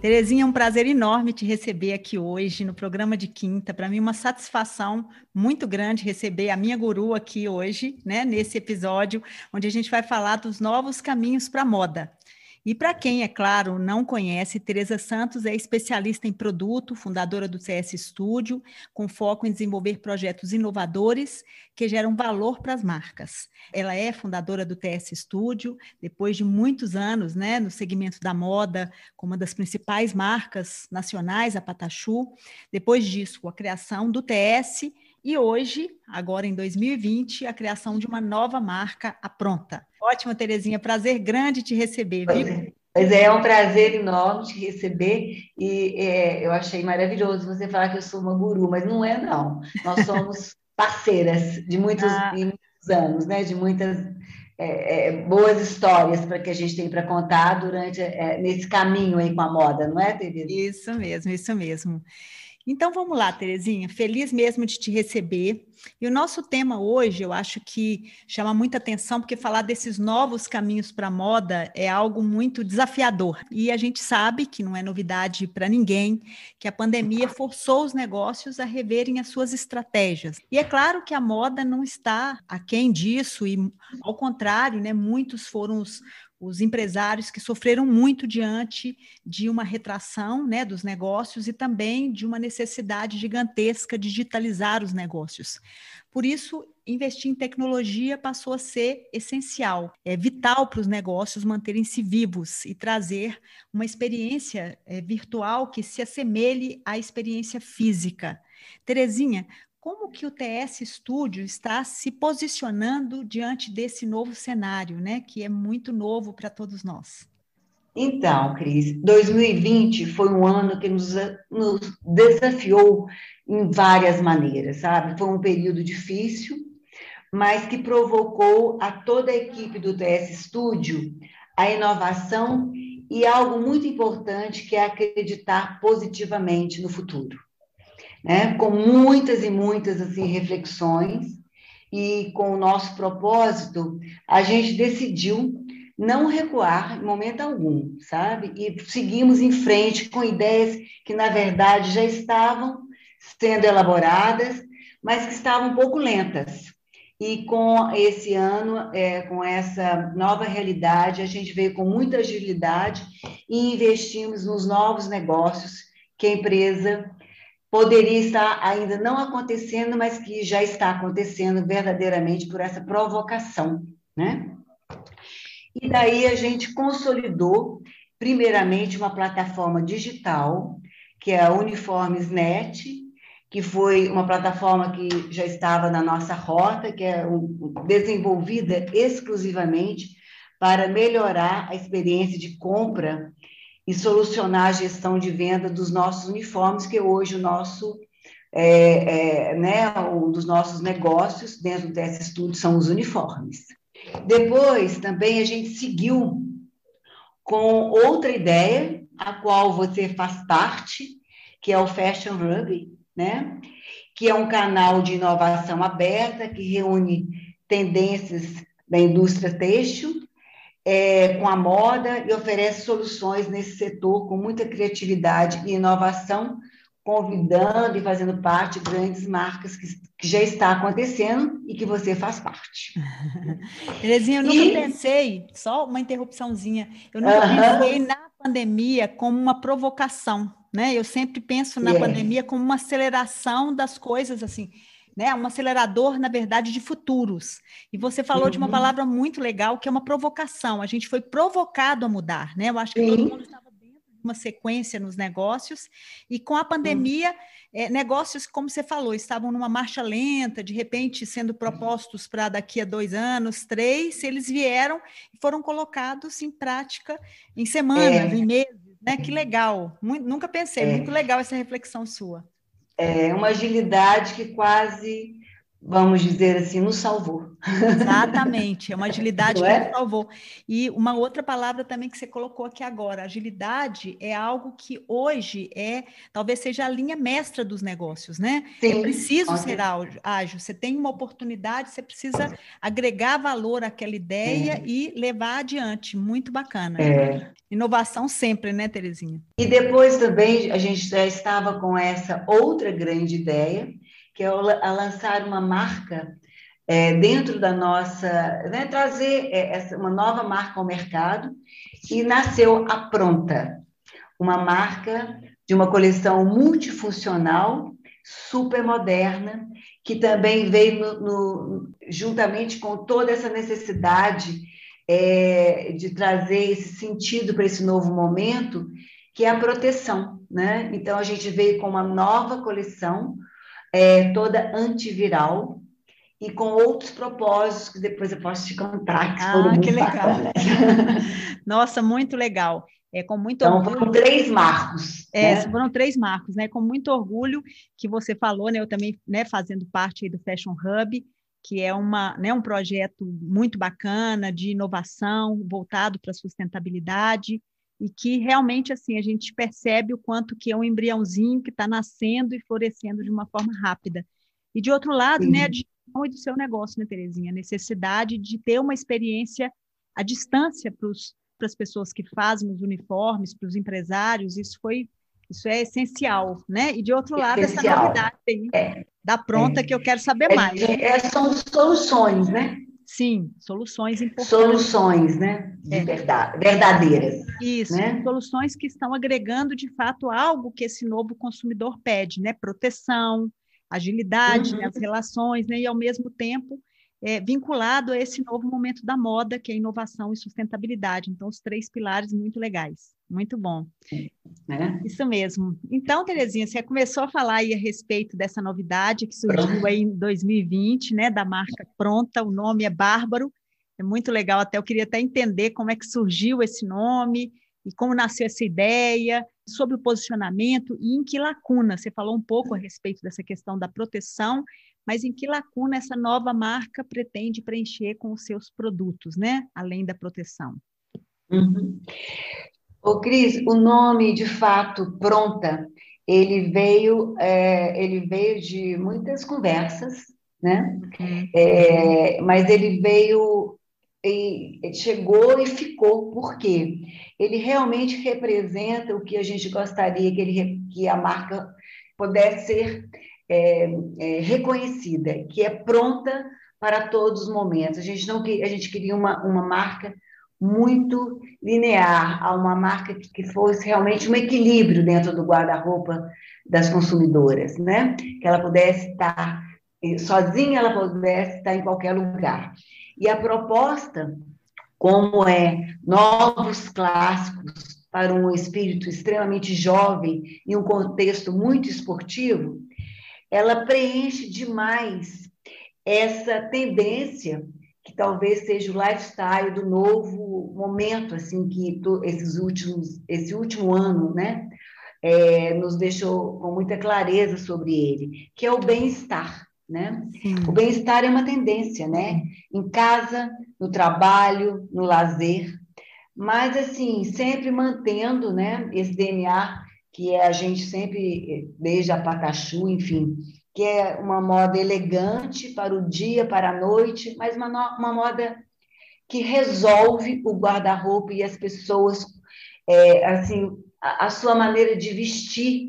Terezinha, é um prazer enorme te receber aqui hoje no programa de quinta. Para mim, uma satisfação muito grande receber a minha guru aqui hoje, né, nesse episódio, onde a gente vai falar dos novos caminhos para a moda. E para quem, é claro, não conhece, Teresa Santos é especialista em produto, fundadora do CS Studio, com foco em desenvolver projetos inovadores que geram valor para as marcas. Ela é fundadora do TS Studio, depois de muitos anos né, no segmento da moda, com uma das principais marcas nacionais, a Patachu. Depois disso, a criação do TS e hoje, agora em 2020, a criação de uma nova marca, a Pronta. Ótimo, Terezinha, prazer grande te receber, viu? É. Pois é, é um prazer enorme te receber e é, eu achei maravilhoso você falar que eu sou uma guru, mas não é não. Nós somos parceiras de muitos, ah. muitos anos, né? De muitas é, é, boas histórias para que a gente tem para contar durante é, nesse caminho aí com a moda, não é, Tereza? Isso mesmo, isso mesmo. Então vamos lá, Terezinha, feliz mesmo de te receber. E o nosso tema hoje, eu acho que chama muita atenção, porque falar desses novos caminhos para a moda é algo muito desafiador. E a gente sabe que não é novidade para ninguém que a pandemia forçou os negócios a reverem as suas estratégias. E é claro que a moda não está aquém disso, e ao contrário, né, muitos foram os, os empresários que sofreram muito diante de uma retração né, dos negócios e também de uma necessidade gigantesca de digitalizar os negócios. Por isso, investir em tecnologia passou a ser essencial, é vital para os negócios manterem-se vivos e trazer uma experiência é, virtual que se assemelhe à experiência física. Terezinha, como que o TS Studio está se posicionando diante desse novo cenário, né, que é muito novo para todos nós? Então, Cris, 2020 foi um ano que nos, nos desafiou em várias maneiras, sabe? Foi um período difícil, mas que provocou a toda a equipe do TS Studio a inovação e algo muito importante que é acreditar positivamente no futuro né? com muitas e muitas assim, reflexões, e com o nosso propósito, a gente decidiu não recuar em momento algum, sabe? E seguimos em frente com ideias que, na verdade, já estavam sendo elaboradas, mas que estavam um pouco lentas. E com esse ano, é, com essa nova realidade, a gente veio com muita agilidade e investimos nos novos negócios que a empresa poderia estar ainda não acontecendo, mas que já está acontecendo verdadeiramente por essa provocação, né? E daí a gente consolidou, primeiramente, uma plataforma digital, que é a Uniformesnet, que foi uma plataforma que já estava na nossa rota, que é desenvolvida exclusivamente para melhorar a experiência de compra e solucionar a gestão de venda dos nossos uniformes, que hoje o nosso é, é, né, um dos nossos negócios dentro do TS Studio são os uniformes. Depois, também a gente seguiu com outra ideia, a qual você faz parte, que é o Fashion Hub, né? que é um canal de inovação aberta que reúne tendências da indústria têxtil é, com a moda e oferece soluções nesse setor com muita criatividade e inovação, convidando e fazendo parte de grandes marcas que, que já está acontecendo e que você faz parte. Terezinha, eu nunca e... pensei, só uma interrupçãozinha, eu nunca pensei na pandemia como uma provocação, né? Eu sempre penso na yeah. pandemia como uma aceleração das coisas, assim, né? Um acelerador, na verdade, de futuros. E você falou uhum. de uma uhum. palavra muito legal, que é uma provocação. A gente foi provocado a mudar, né? Eu acho que Sim. todo mundo estava dentro de uma sequência nos negócios, e com a pandemia, é, negócios, como você falou, estavam numa marcha lenta, de repente sendo propostos para daqui a dois anos, três, eles vieram e foram colocados em prática em semanas, é. em meses, né? Que legal. Muito, nunca pensei, é. muito legal essa reflexão sua. É uma agilidade que quase vamos dizer assim, nos salvou. Exatamente, é uma agilidade que é? nos salvou. E uma outra palavra também que você colocou aqui agora, agilidade é algo que hoje é, talvez seja a linha mestra dos negócios, né? Sim, é preciso ser ágil, você tem uma oportunidade, você precisa agregar valor àquela ideia é. e levar adiante, muito bacana. É. Inovação sempre, né, Terezinha? E depois também a gente já estava com essa outra grande ideia, que é a lançar uma marca é, dentro da nossa, né, trazer é, essa, uma nova marca ao mercado, e nasceu a Pronta, uma marca de uma coleção multifuncional, super moderna, que também veio no, no, juntamente com toda essa necessidade é, de trazer esse sentido para esse novo momento, que é a proteção. Né? Então, a gente veio com uma nova coleção, é, toda antiviral e com outros propósitos que depois eu posso te contar. Que ah, que legal. Nossa, muito legal. É com muito então, orgulho. foram três marcos. É, né? foram três marcos, né? Com muito orgulho que você falou, né? Eu também, né, fazendo parte do Fashion Hub, que é uma, né, um projeto muito bacana de inovação voltado para a sustentabilidade e que realmente assim a gente percebe o quanto que é um embriãozinho que está nascendo e florescendo de uma forma rápida. E de outro lado, Sim. né, a e do seu negócio, né, Terezinha? A necessidade de ter uma experiência à distância para as pessoas que fazem os uniformes, para os empresários, isso foi isso é essencial, né? E de outro lado, essencial. essa novidade aí é. da pronta é. que eu quero saber é, mais. É, são soluções, né? Sim, soluções importantes. Soluções, né? De é. verdade, verdadeiras. Isso, né? soluções que estão agregando de fato algo que esse novo consumidor pede, né? Proteção, agilidade, uhum. né? as relações, né? E ao mesmo tempo é, vinculado a esse novo momento da moda, que é inovação e sustentabilidade. Então, os três pilares muito legais. Muito bom. É. Isso mesmo. Então, Terezinha, você começou a falar aí a respeito dessa novidade que surgiu aí em 2020, né, da marca Pronta, o nome é Bárbaro, é muito legal, até eu queria até entender como é que surgiu esse nome e como nasceu essa ideia, sobre o posicionamento e em que lacuna, você falou um pouco a respeito dessa questão da proteção, mas em que lacuna essa nova marca pretende preencher com os seus produtos, né, além da proteção? Uhum. Ô, Cris, o nome, de fato, Pronta, ele veio, é, ele veio de muitas conversas, né? É, mas ele veio e chegou e ficou, por quê? Ele realmente representa o que a gente gostaria que, ele, que a marca pudesse ser é, é, reconhecida, que é pronta para todos os momentos. A gente não a gente queria uma, uma marca muito linear, a uma marca que, que fosse realmente um equilíbrio dentro do guarda-roupa das consumidoras, né? Que ela pudesse estar sozinha, ela pudesse estar em qualquer lugar. E a proposta, como é novos clássicos para um espírito extremamente jovem e um contexto muito esportivo, ela preenche demais essa tendência que talvez seja o lifestyle do novo momento, assim, que esses últimos, esse último ano, né, é, nos deixou com muita clareza sobre ele, que é o bem-estar, né? O bem-estar é uma tendência, né? Em casa, no trabalho, no lazer, mas assim sempre mantendo, né? Esse DNA que é a gente sempre desde a Patachu, enfim, que é uma moda elegante para o dia, para a noite, mas uma, uma moda que resolve o guarda-roupa e as pessoas, é, assim, a, a, sua maneira de vestir,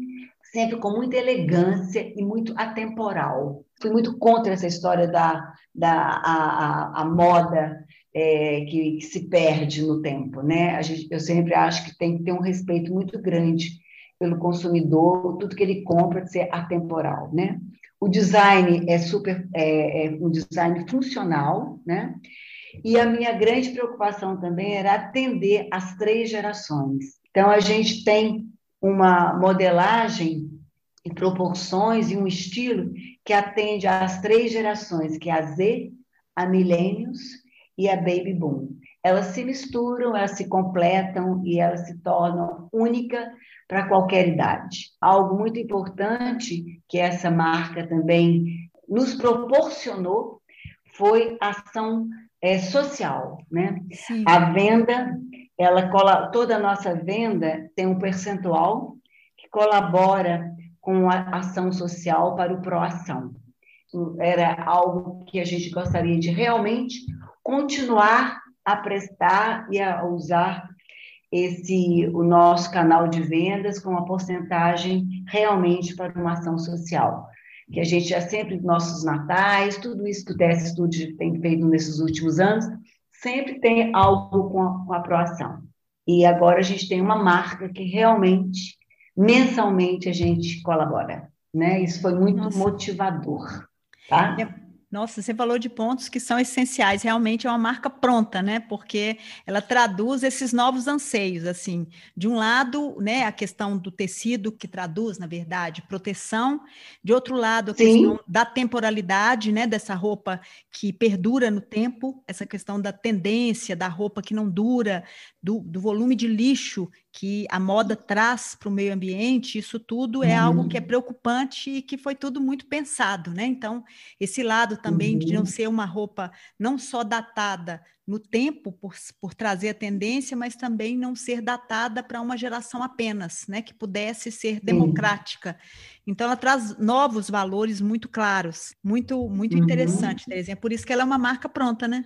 sempre com muita elegância e muito atemporal. Fui muito contra essa história da, da a, a, a moda é, que, que, se perde no tempo, né? Gente, eu sempre acho que tem que ter um respeito muito grande pelo consumidor, tudo que ele compra de ser atemporal, né? o design é super, é, é um design funcional, né? E a minha grande preocupação também era atender as três gerações. Então, a gente tem uma modelagem e proporções e um estilo que atende às três gerações, que é a Z, a Millennials e a Baby Boom. Elas se misturam, elas se completam e elas se tornam única para qualquer idade. Algo muito importante que essa marca também nos proporcionou foi ação é, social, né? Sim. A venda, ela toda a nossa venda tem um percentual que colabora com a ação social para o proação. Era algo que a gente gostaria de realmente continuar a prestar e a usar esse o nosso canal de vendas com uma porcentagem realmente para uma ação social que a gente já sempre, nossos natais, tudo isso que o Teste Studio tem feito nesses últimos anos, sempre tem algo com a, com a aprovação. E agora a gente tem uma marca que realmente, mensalmente, a gente colabora. Né? Isso foi muito Nossa. motivador. Tá? Nossa, você falou de pontos que são essenciais. Realmente é uma marca pronta, né? Porque ela traduz esses novos anseios, assim. De um lado, né, a questão do tecido que traduz, na verdade, proteção. De outro lado, a Sim. questão da temporalidade, né, dessa roupa que perdura no tempo, essa questão da tendência da roupa que não dura, do, do volume de lixo que a moda traz para o meio ambiente, isso tudo é uhum. algo que é preocupante e que foi tudo muito pensado, né? Então, esse lado também uhum. de não uhum. ser uma roupa não só datada no tempo por, por trazer a tendência, mas também não ser datada para uma geração apenas, né? Que pudesse ser democrática. Então, ela traz novos valores muito claros, muito, muito uhum. interessante, Terezinha. Por isso que ela é uma marca pronta, né?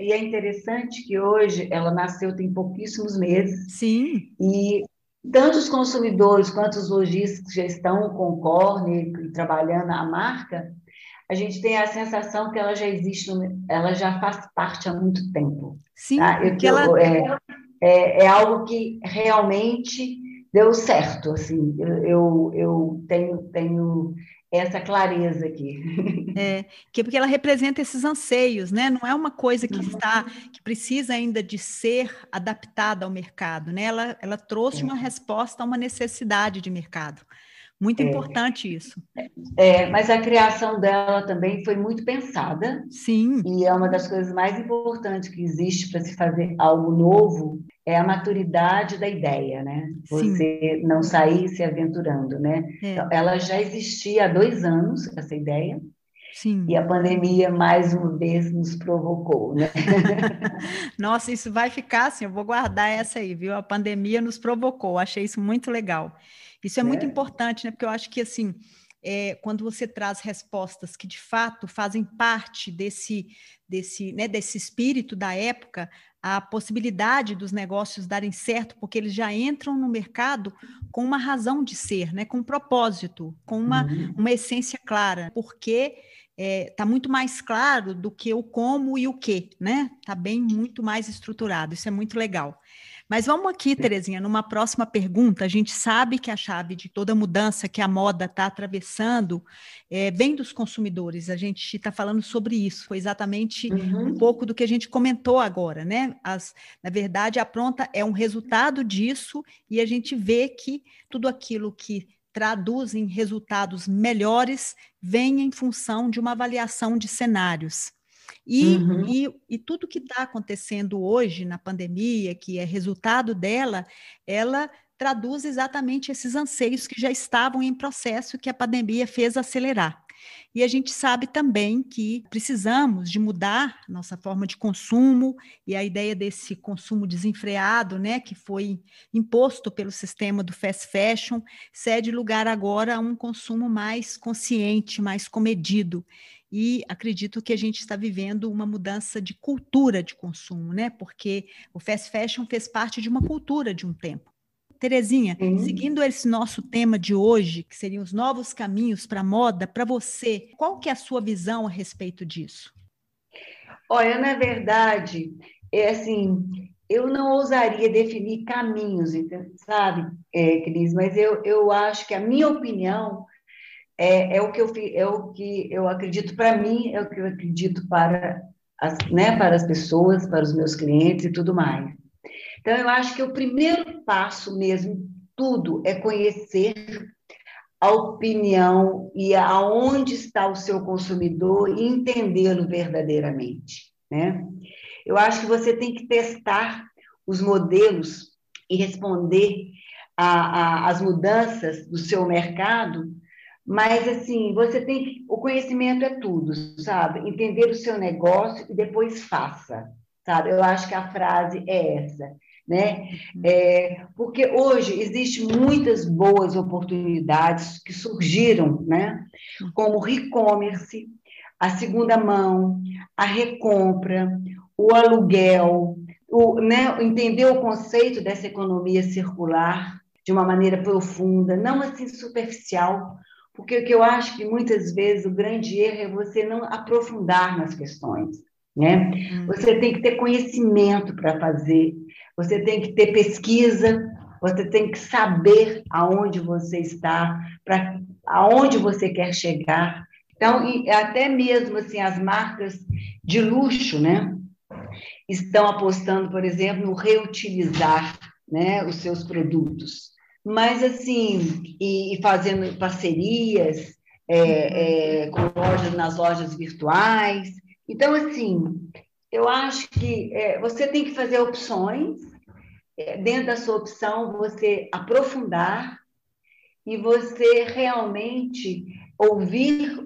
E é interessante que hoje ela nasceu tem pouquíssimos meses. Sim. E tanto os consumidores quanto os lojistas já estão com o Corne trabalhando a marca, a gente tem a sensação que ela já existe, ela já faz parte há muito tempo. Sim, tá? Eu, ela... é, é, é, algo que realmente deu certo, assim, eu, eu, eu tenho, tenho essa clareza aqui. É, que é porque ela representa esses anseios, né? Não é uma coisa que uhum. está que precisa ainda de ser adaptada ao mercado, né? Ela, ela trouxe é. uma resposta a uma necessidade de mercado. Muito é. importante isso. É, mas a criação dela também foi muito pensada. Sim. E é uma das coisas mais importantes que existe para se fazer algo novo é a maturidade da ideia, né? Você Sim. não sair se aventurando, né? É. Então, ela já existia há dois anos, essa ideia. Sim. E a pandemia, mais uma vez, nos provocou, né? Nossa, isso vai ficar assim, eu vou guardar essa aí, viu? A pandemia nos provocou, achei isso muito legal. Isso é, é. muito importante, né? Porque eu acho que, assim, é, quando você traz respostas que de fato fazem parte desse, desse, né, desse espírito da época, a possibilidade dos negócios darem certo, porque eles já entram no mercado com uma razão de ser, né, com um propósito, com uma, uhum. uma essência clara, porque está é, tá muito mais claro do que o como e o que, né? Está bem muito mais estruturado, isso é muito legal. Mas vamos aqui, Terezinha, numa próxima pergunta. A gente sabe que a chave de toda mudança que a moda está atravessando é, vem dos consumidores. A gente está falando sobre isso. Foi exatamente uhum. um pouco do que a gente comentou agora, né? As, na verdade, a pronta é um resultado disso e a gente vê que tudo aquilo que traduz em resultados melhores vem em função de uma avaliação de cenários. E, uhum. e, e, tudo que está acontecendo hoje na pandemia, que é resultado dela, ela traduz exatamente esses anseios que já estavam em processo que a pandemia fez acelerar. E a gente sabe também que precisamos de mudar nossa forma de consumo e a ideia desse consumo desenfreado, né, que foi imposto pelo sistema do fast fashion, cede lugar agora a um consumo mais consciente, mais comedido e acredito que a gente está vivendo uma mudança de cultura de consumo, né? Porque o fast fashion fez parte de uma cultura de um tempo. Terezinha, Sim. seguindo esse nosso tema de hoje, que seriam os novos caminhos para a moda, para você, qual que é a sua visão a respeito disso? Olha, na verdade, é assim, eu não ousaria definir caminhos, sabe, é, Cris? Mas eu, eu acho que a minha opinião é, é, o que eu, é o que eu acredito para mim, é o que eu acredito para as, né, para as pessoas, para os meus clientes e tudo mais. Então, eu acho que o primeiro passo mesmo, tudo, é conhecer a opinião e aonde está o seu consumidor e entendê-lo verdadeiramente, né? Eu acho que você tem que testar os modelos e responder às mudanças do seu mercado, mas assim, você tem que, o conhecimento é tudo, sabe? Entender o seu negócio e depois faça, sabe? Eu acho que a frase é essa né? É, porque hoje existem muitas boas oportunidades que surgiram, né? Como o e-commerce, a segunda mão, a recompra, o aluguel, o, né, entender o conceito dessa economia circular de uma maneira profunda, não assim superficial, porque o que eu acho que muitas vezes o grande erro é você não aprofundar nas questões, né? Hum. Você tem que ter conhecimento para fazer você tem que ter pesquisa, você tem que saber aonde você está, para aonde você quer chegar. Então, até mesmo assim, as marcas de luxo, né, estão apostando, por exemplo, no reutilizar, né, os seus produtos. Mas assim, e, fazendo parcerias é, é, com lojas nas lojas virtuais. Então, assim, eu acho que é, você tem que fazer opções, é, dentro da sua opção, você aprofundar e você realmente ouvir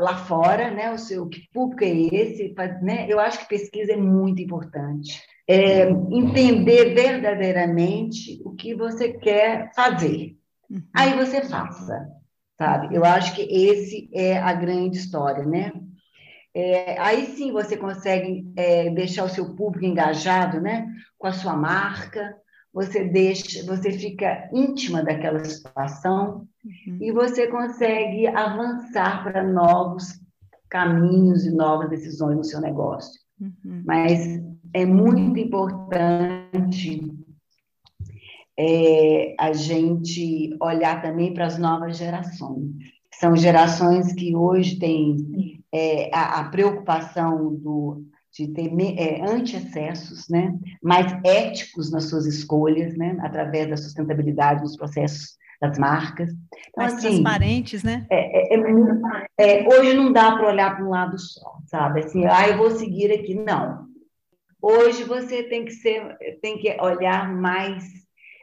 lá fora, né, o seu que público é esse, né? Eu acho que pesquisa é muito importante. É, entender verdadeiramente o que você quer fazer. Uhum. Aí você faça, sabe? Eu acho que esse é a grande história, né? É, aí sim você consegue é, deixar o seu público engajado né, com a sua marca, você deixa, você fica íntima daquela situação uhum. e você consegue avançar para novos caminhos e novas decisões no seu negócio. Uhum. Mas é muito importante é, a gente olhar também para as novas gerações. São gerações que hoje têm é, a, a, preocupação do, de ter é, anti-excessos, né, mais éticos nas suas escolhas, né, através da sustentabilidade nos processos das marcas. Então, mais assim, transparentes, né? É, é, é, é hoje não dá para olhar para um lado só, sabe? Assim, ah, eu vou seguir aqui. Não. Hoje você tem que ser, tem que olhar mais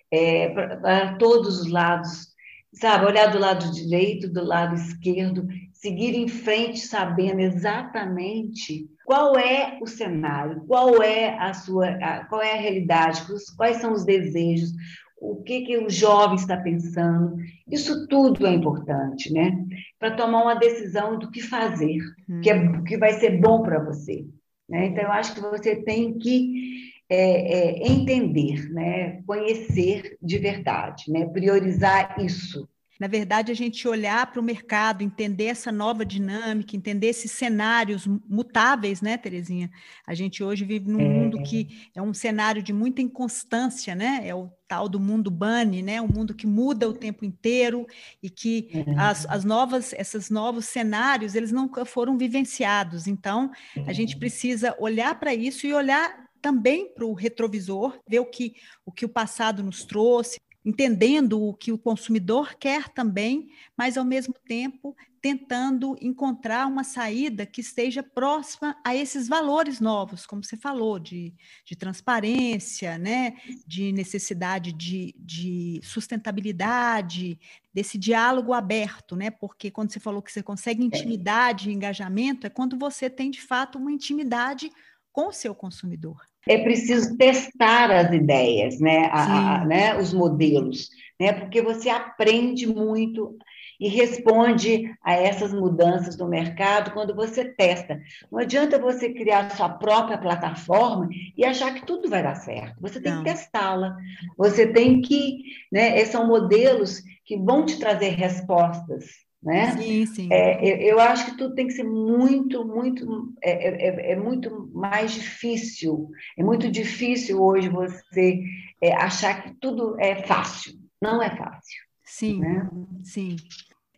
é, para todos os lados, sabe? Olhar do lado direito, do lado esquerdo seguir em frente sabendo exatamente qual é o cenário, qual é a sua, a, qual é a realidade, quais são os desejos, o que que o jovem está pensando. Isso tudo é importante, né? Para tomar uma decisão do que fazer, hum. que é que vai ser bom para você. Né? Então eu acho que você tem que é, é, entender, né? Conhecer de verdade, né? Priorizar isso na verdade, a gente olhar para o mercado, entender essa nova dinâmica, entender esses cenários mutáveis, né, Terezinha? A gente hoje vive num é. mundo que é um cenário de muita inconstância, né? É o tal do mundo bunny, né? Um mundo que muda o tempo inteiro e que é. as, as novas, esses novos cenários, eles nunca foram vivenciados. Então, a gente precisa olhar para isso e olhar também para o retrovisor, ver o que, o que o passado nos trouxe, entendendo o que o consumidor quer também, mas ao mesmo tempo tentando encontrar uma saída que esteja próxima a esses valores novos, como você falou, de, de transparência, né? de necessidade de, de sustentabilidade, desse diálogo aberto, né? Porque quando você falou que você consegue é. intimidade e engajamento, é quando você tem de fato uma intimidade com o seu consumidor é preciso testar as ideias, né, a, a, né, os modelos, né, porque você aprende muito e responde a essas mudanças no mercado quando você testa. Não adianta você criar sua própria plataforma e achar que tudo vai dar certo. Você tem Não. que testá-la. Você tem que, né, são modelos que vão te trazer respostas né? Sim, sim. É, eu, eu, acho que tudo tem que ser muito, muito, é, é, é, é muito mais difícil. É muito difícil hoje você é, achar que tudo é fácil. Não é fácil. Sim, né? sim.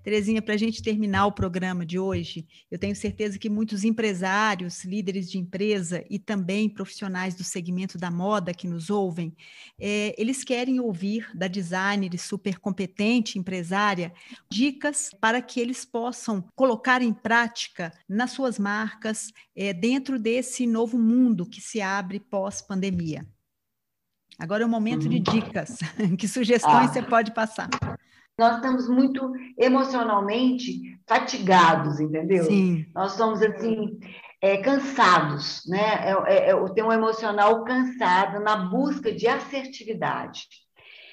Terezinha, para a gente terminar o programa de hoje, eu tenho certeza que muitos empresários, líderes de empresa e também profissionais do segmento da moda que nos ouvem, é, eles querem ouvir da designer super competente empresária dicas para que eles possam colocar em prática nas suas marcas, é, dentro desse novo mundo que se abre pós-pandemia. Agora é o momento de uhum. dicas. que sugestões ah. você pode passar? Nós estamos muito emocionalmente fatigados, entendeu? Sim. Nós estamos assim é, cansados, né? É, é, é, tem um emocional cansado na busca de assertividade.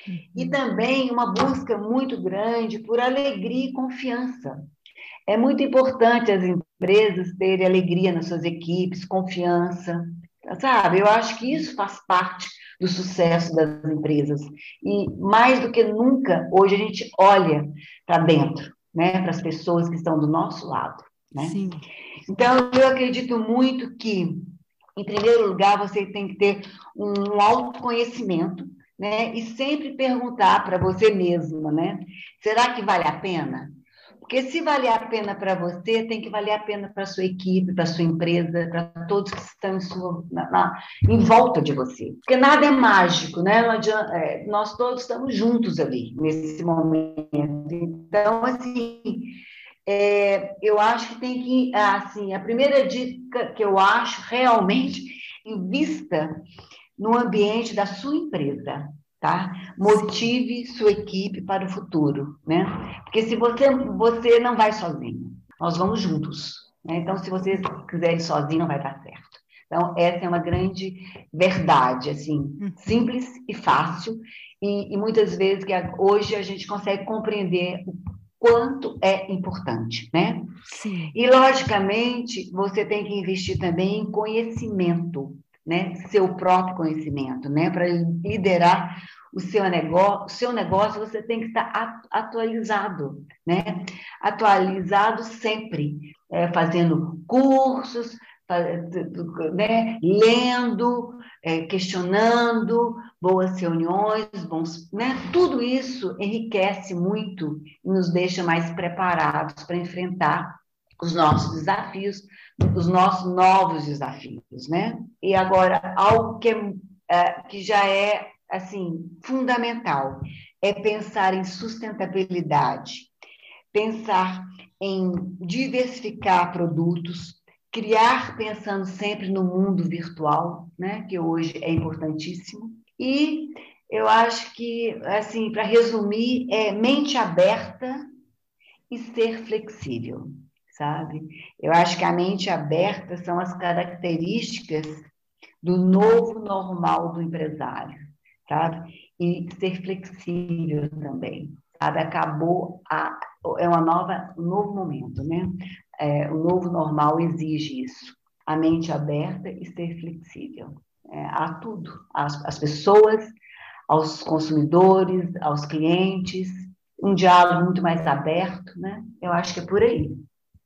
Uhum. E também uma busca muito grande por alegria e confiança. É muito importante as empresas terem alegria nas suas equipes, confiança, sabe? Eu acho que isso faz parte do sucesso das empresas. E mais do que nunca, hoje a gente olha para dentro, né? Para as pessoas que estão do nosso lado, né? Sim. Então, eu acredito muito que, em primeiro lugar, você tem que ter um autoconhecimento, né? E sempre perguntar para você mesma, né? Será que vale a pena? Porque se valer a pena para você, tem que valer a pena para sua equipe, para sua empresa, para todos que estão em, sua, na, na, em, volta de você. Porque nada é mágico, né? Adianta, é, nós todos estamos juntos ali, nesse momento. Então, assim, é, eu acho que tem que, assim, a primeira dica que eu acho realmente, invista no ambiente da sua empresa tá? Motive sua equipe para o futuro, né? Porque se você você não vai sozinho, nós vamos juntos, né? Então, se você quiser ir sozinho, não vai dar certo. Então, essa é uma grande verdade, assim, uhum. simples e fácil, e, e muitas vezes que hoje a gente consegue compreender o quanto é importante, né? Sim. E, logicamente, você tem que investir também em conhecimento, né? Seu próprio conhecimento, né? Para liderar o seu negócio, o seu negócio, você tem que estar atualizado, né? Atualizado sempre, é, fazendo cursos, né? lendo, é, questionando, boas reuniões, bons, né? Tudo isso enriquece muito e nos deixa mais preparados para enfrentar os nossos desafios, os nossos novos desafios, né? E agora algo que, é, que já é assim, fundamental é pensar em sustentabilidade, pensar em diversificar produtos, criar pensando sempre no mundo virtual, né, que hoje é importantíssimo. E eu acho que, assim, para resumir, é mente aberta e ser flexível, sabe? Eu acho que a mente aberta são as características do novo normal do empresário sabe? E ser flexível também, sabe? Acabou a é uma nova um novo momento, né? É, o novo normal exige isso, a mente aberta e ser flexível é, a tudo, às, às pessoas, aos consumidores, aos clientes, um diálogo muito mais aberto, né? Eu acho que é por aí.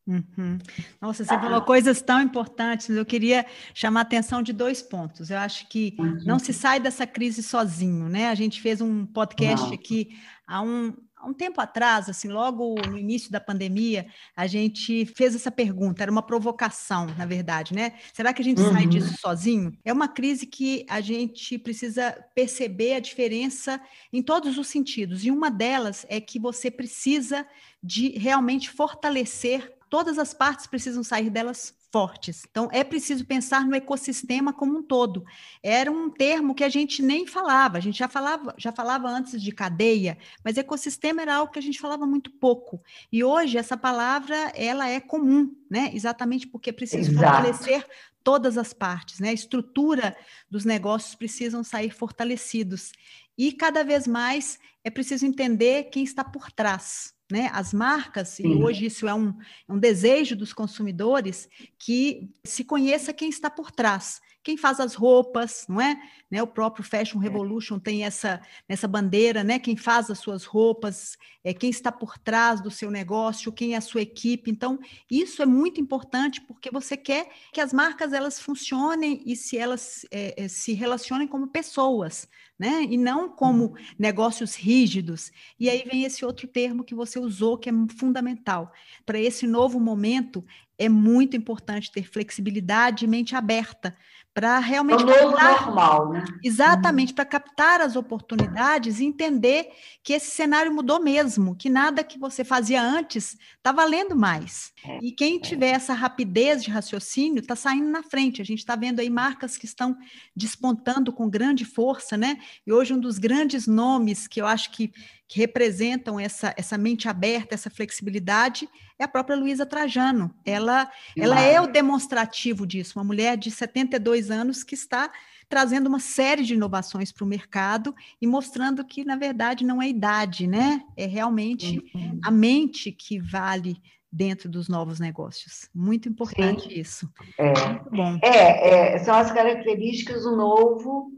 Uhum. Nossa, você falou coisas tão importantes. Eu queria chamar a atenção de dois pontos. Eu acho que uhum. não se sai dessa crise sozinho, né? A gente fez um podcast não. aqui há um, há um tempo atrás, assim, logo no início da pandemia, a gente fez essa pergunta, era uma provocação, na verdade, né? Será que a gente uhum. sai disso sozinho? É uma crise que a gente precisa perceber a diferença em todos os sentidos, e uma delas é que você precisa de realmente fortalecer todas as partes precisam sair delas fortes. Então, é preciso pensar no ecossistema como um todo. Era um termo que a gente nem falava, a gente já falava, já falava antes de cadeia, mas ecossistema era algo que a gente falava muito pouco. E hoje essa palavra ela é comum, né? Exatamente porque precisa fortalecer todas as partes, né? A estrutura dos negócios precisam sair fortalecidos. E cada vez mais é preciso entender quem está por trás né? As marcas, Sim. e hoje isso é um, é um desejo dos consumidores, que se conheça quem está por trás, quem faz as roupas, não é? Né, o próprio Fashion é. Revolution tem essa, essa bandeira, né? Quem faz as suas roupas, é quem está por trás do seu negócio, quem é a sua equipe. Então, isso é muito importante porque você quer que as marcas elas funcionem e se elas é, é se relacionem como pessoas, né? E não como uhum. negócios rígidos. E aí vem esse outro termo que você usou, que é fundamental. Para esse novo momento, é muito importante ter flexibilidade e mente aberta para realmente. É o novo captar, normal, né? Exatamente, para captar as oportunidades e entender que esse cenário mudou mesmo, que nada que você fazia antes está valendo mais. É, e quem é. tiver essa rapidez de raciocínio está saindo na frente. A gente está vendo aí marcas que estão despontando com grande força, né? E hoje um dos grandes nomes que eu acho que que representam essa, essa mente aberta, essa flexibilidade, é a própria Luísa Trajano. Ela, ela é o demonstrativo disso, uma mulher de 72 anos que está trazendo uma série de inovações para o mercado e mostrando que, na verdade, não é idade, né? É realmente uhum. a mente que vale dentro dos novos negócios. Muito importante Sim. isso. É. Muito bom. É, é, são as características do novo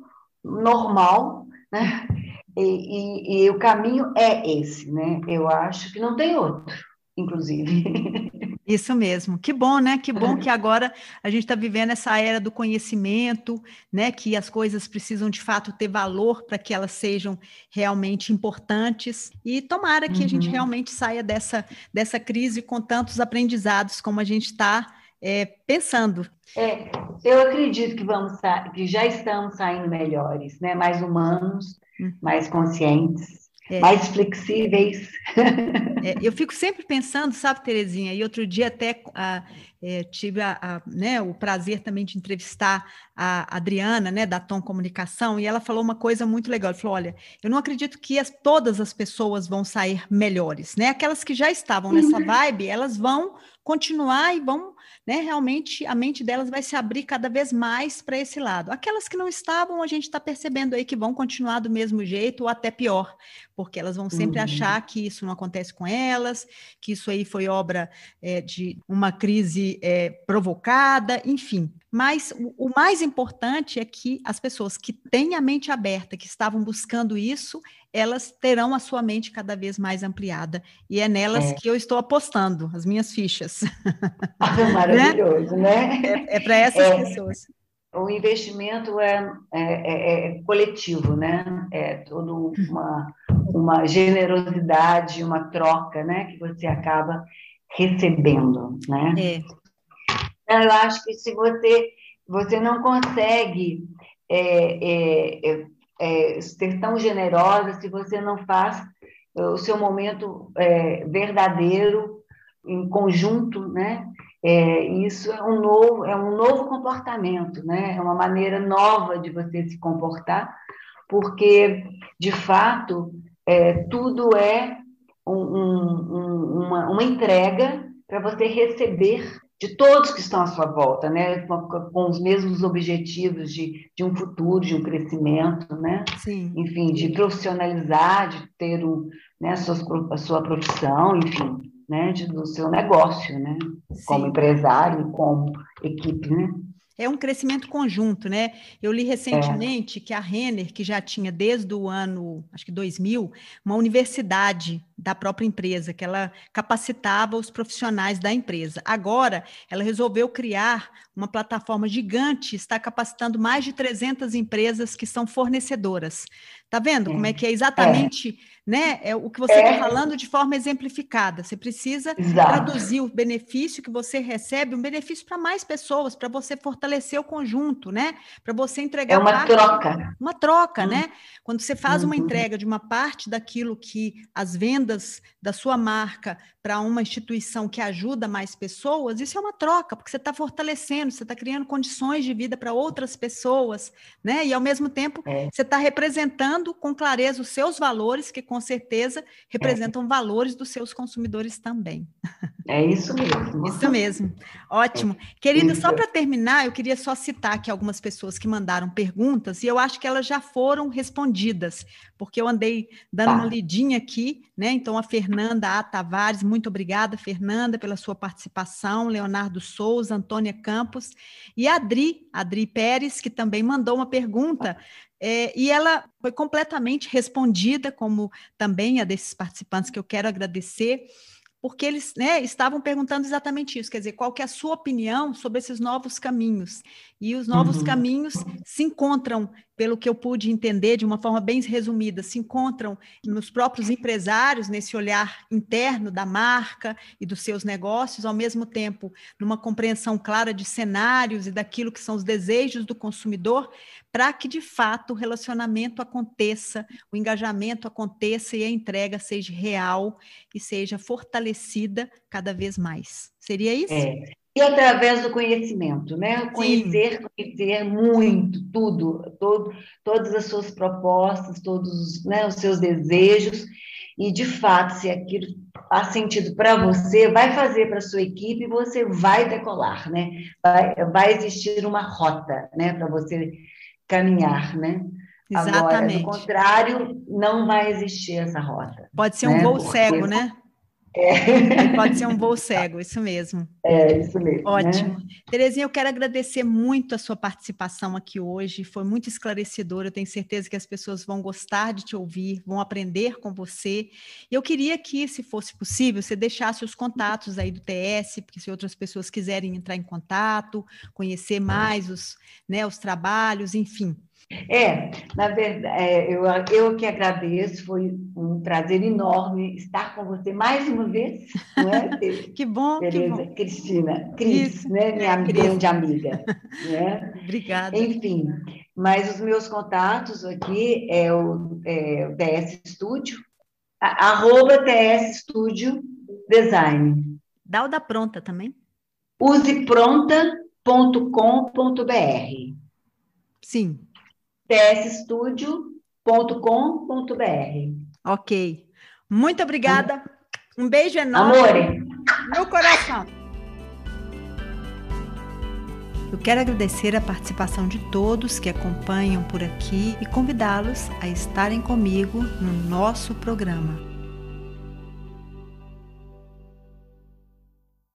normal, né? E, e, e, o caminho é esse, né? Eu acho que não tem outro, inclusive. Isso mesmo. Que bom, né? Que bom que agora a gente está vivendo essa era do conhecimento, né? Que as coisas precisam de fato ter valor para que elas sejam realmente importantes. E tomara que uhum. a gente uhum. realmente saia dessa, dessa crise com tantos aprendizados como a gente está é, pensando. É, eu acredito que vamos que já estamos saindo melhores, né? Mais humanos Hum. mais conscientes, é. mais flexíveis. É, eu fico sempre pensando, sabe, Terezinha, e outro dia até a, é, tive a, a, né, o prazer também de entrevistar a Adriana, né, da Tom Comunicação, e ela falou uma coisa muito legal. Ela falou: olha, eu não acredito que as, todas as pessoas vão sair melhores, né? Aquelas que já estavam nessa uhum. vibe, elas vão continuar e vão né, realmente a mente delas vai se abrir cada vez mais para esse lado. Aquelas que não estavam, a gente está percebendo aí que vão continuar do mesmo jeito ou até pior, porque elas vão sempre uhum. achar que isso não acontece com elas, que isso aí foi obra é, de uma crise é, provocada, enfim. Mas o, o, mais importante é que as pessoas que têm a mente aberta, que estavam buscando isso, elas terão a sua mente cada vez mais ampliada. E é nelas é. que eu estou apostando as minhas fichas. Ah, maravilhoso, né? né? É, é para essas é, pessoas. O investimento é, é, é, é, coletivo, né? É toda uma, uma generosidade, uma troca, né? Que você acaba recebendo, né? É. Então, eu acho que se você, você não consegue é, é, ser tão generosa se você não faz é, o seu momento é, verdadeiro em conjunto, né? É, isso é um novo é um novo comportamento, né? É uma maneira nova de você se comportar, porque de fato é, tudo é um, um, uma, uma entrega para você receber de todos que estão à sua volta, né? Com, com, os mesmos objetivos de, de um futuro, de um crescimento, né? Sim. Enfim, de profissionalizar, de ter um, né, a, sua, a sua profissão, enfim, né? De, do seu negócio, né? Sim. Como empresário, como equipe, né? é um crescimento conjunto, né? Eu li recentemente é. que a Renner, que já tinha desde o ano, acho que 2000, uma universidade da própria empresa, que ela capacitava os profissionais da empresa. Agora, ela resolveu criar uma plataforma gigante, está capacitando mais de 300 empresas que são fornecedoras. Tá vendo como é que é exatamente é né? É o que você está é. falando de forma exemplificada. Você precisa Exato. traduzir o benefício que você recebe, um benefício para mais pessoas, para você fortalecer o conjunto, né? Para você entregar é uma parte, troca, uma troca, né? Uhum. Quando você faz uma uhum. entrega de uma parte daquilo que as vendas da sua marca para uma instituição que ajuda mais pessoas, isso é uma troca, porque você está fortalecendo, você está criando condições de vida para outras pessoas, né? E ao mesmo tempo é. você está representando com clareza os seus valores, que com certeza representam é. valores dos seus consumidores também. É isso mesmo. Isso mesmo. Ótimo. É. Querida, só para terminar, eu queria só citar aqui algumas pessoas que mandaram perguntas e eu acho que elas já foram respondidas, porque eu andei dando tá. uma lidinha aqui, né? Então, a Fernanda A. Tavares, muito obrigada, Fernanda, pela sua participação, Leonardo Souza, Antônia Campos e Adri, Adri Pérez, que também mandou uma pergunta é, e ela foi completamente respondida, como também a desses participantes que eu quero agradecer porque eles né, estavam perguntando exatamente isso, quer dizer, qual que é a sua opinião sobre esses novos caminhos? E os novos uhum. caminhos se encontram, pelo que eu pude entender de uma forma bem resumida, se encontram nos próprios empresários, nesse olhar interno da marca e dos seus negócios, ao mesmo tempo numa compreensão clara de cenários e daquilo que são os desejos do consumidor, para que de fato o relacionamento aconteça, o engajamento aconteça e a entrega seja real e seja fortalecida cada vez mais. Seria isso? É. E através do conhecimento, né? Conhecer, Sim. conhecer muito, tudo, todo, todas as suas propostas, todos né, os seus desejos, e de fato, se aquilo faz sentido para você, vai fazer para a sua equipe, você vai decolar, né? Vai, vai existir uma rota, né, para você caminhar, né? Exatamente. Agora, do contrário, não vai existir essa rota. Pode ser um né? voo cego, né? É. Pode ser um voo cego, isso mesmo. É, isso mesmo. Né? Ótimo. Né? Terezinha, eu quero agradecer muito a sua participação aqui hoje, foi muito esclarecedora, eu tenho certeza que as pessoas vão gostar de te ouvir, vão aprender com você. E eu queria que, se fosse possível, você deixasse os contatos aí do TS, porque se outras pessoas quiserem entrar em contato, conhecer mais os, né, os trabalhos, enfim. É, na verdade, é, eu, eu que agradeço, foi um prazer enorme estar com você mais uma vez, não é? que bom, Beleza, que bom. Cristina, Cris, Isso, né? Minha é, grande amiga. Né? Obrigada. Enfim, mas os meus contatos aqui é o, é, o TS Studio, arroba TS Studio Design. Dá o da pronta também? usepronta.com.br. Sim tsstudio.com.br. Ok. Muito obrigada. Um beijo enorme. Amore. Meu coração. Eu quero agradecer a participação de todos que acompanham por aqui e convidá-los a estarem comigo no nosso programa.